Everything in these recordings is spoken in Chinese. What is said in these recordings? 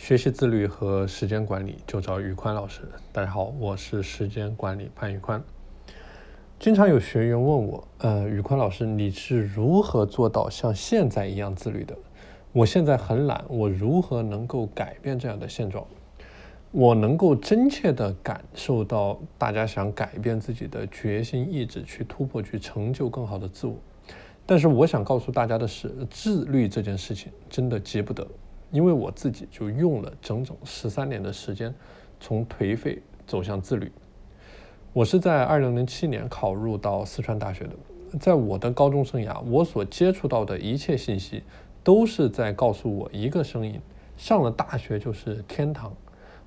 学习自律和时间管理就找宇宽老师。大家好，我是时间管理潘宇宽。经常有学员问我，呃，宇宽老师，你是如何做到像现在一样自律的？我现在很懒，我如何能够改变这样的现状？我能够真切地感受到大家想改变自己的决心意志，去突破，去成就更好的自我。但是我想告诉大家的是，自律这件事情真的急不得。因为我自己就用了整整十三年的时间，从颓废走向自律。我是在二零零七年考入到四川大学的，在我的高中生涯，我所接触到的一切信息，都是在告诉我一个声音：上了大学就是天堂。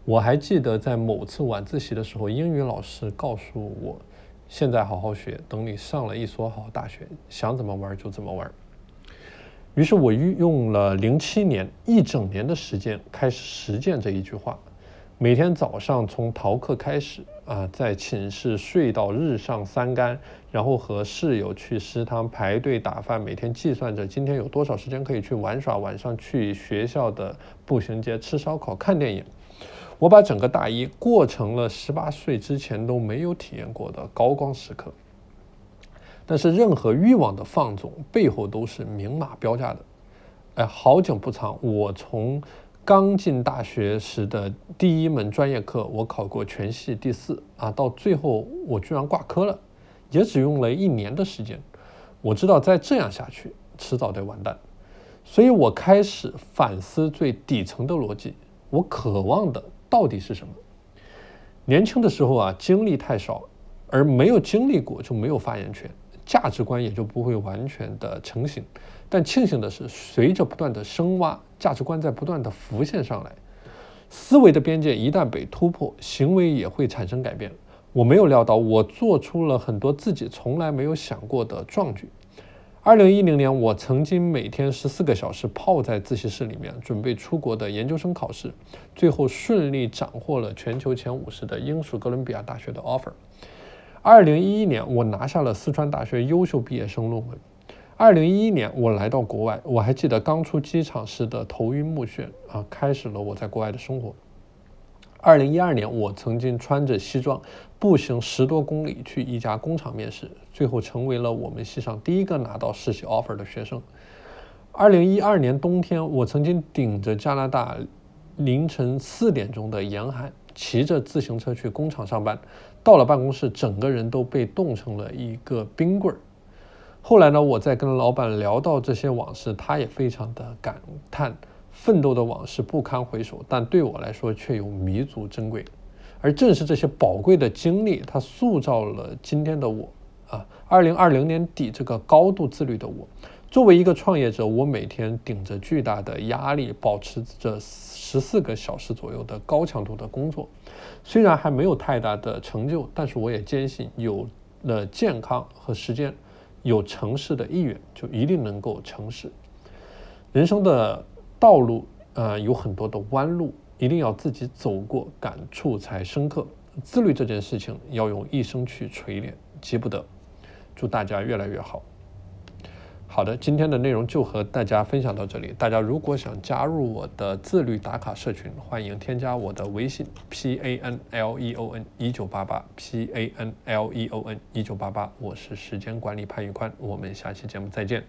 我还记得在某次晚自习的时候，英语老师告诉我：现在好好学，等你上了一所好大学，想怎么玩就怎么玩。于是我用了零七年一整年的时间开始实践这一句话，每天早上从逃课开始啊，在寝室睡到日上三竿，然后和室友去食堂排队打饭，每天计算着今天有多少时间可以去玩耍，晚上去学校的步行街吃烧烤、看电影。我把整个大一过成了十八岁之前都没有体验过的高光时刻。但是任何欲望的放纵背后都是明码标价的。哎，好景不长，我从刚进大学时的第一门专业课，我考过全系第四啊，到最后我居然挂科了，也只用了一年的时间。我知道再这样下去，迟早得完蛋，所以我开始反思最底层的逻辑：我渴望的到底是什么？年轻的时候啊，经历太少，而没有经历过就没有发言权。价值观也就不会完全的成型，但庆幸的是，随着不断的深挖，价值观在不断的浮现上来，思维的边界一旦被突破，行为也会产生改变。我没有料到，我做出了很多自己从来没有想过的壮举。二零一零年，我曾经每天十四个小时泡在自习室里面，准备出国的研究生考试，最后顺利斩获了全球前五十的英属哥伦比亚大学的 offer。二零一一年，我拿下了四川大学优秀毕业生论文。二零一一年，我来到国外，我还记得刚出机场时的头晕目眩啊，开始了我在国外的生活。二零一二年，我曾经穿着西装步行十多公里去一家工厂面试，最后成为了我们系上第一个拿到实习 offer 的学生。二零一二年冬天，我曾经顶着加拿大凌晨四点钟的严寒。骑着自行车去工厂上班，到了办公室，整个人都被冻成了一个冰棍儿。后来呢，我在跟老板聊到这些往事，他也非常的感叹，奋斗的往事不堪回首，但对我来说却有弥足珍贵。而正是这些宝贵的经历，它塑造了今天的我。啊，二零二零年底，这个高度自律的我。作为一个创业者，我每天顶着巨大的压力，保持着十四个小时左右的高强度的工作。虽然还没有太大的成就，但是我也坚信，有了健康和时间，有成事的意愿，就一定能够成事。人生的道路，呃，有很多的弯路，一定要自己走过，感触才深刻。自律这件事情，要用一生去锤炼，急不得。祝大家越来越好。好的，今天的内容就和大家分享到这里。大家如果想加入我的自律打卡社群，欢迎添加我的微信 p a n l e o n 一九八八 p a n l e o n 一九八八。我是时间管理潘玉宽，我们下期节目再见。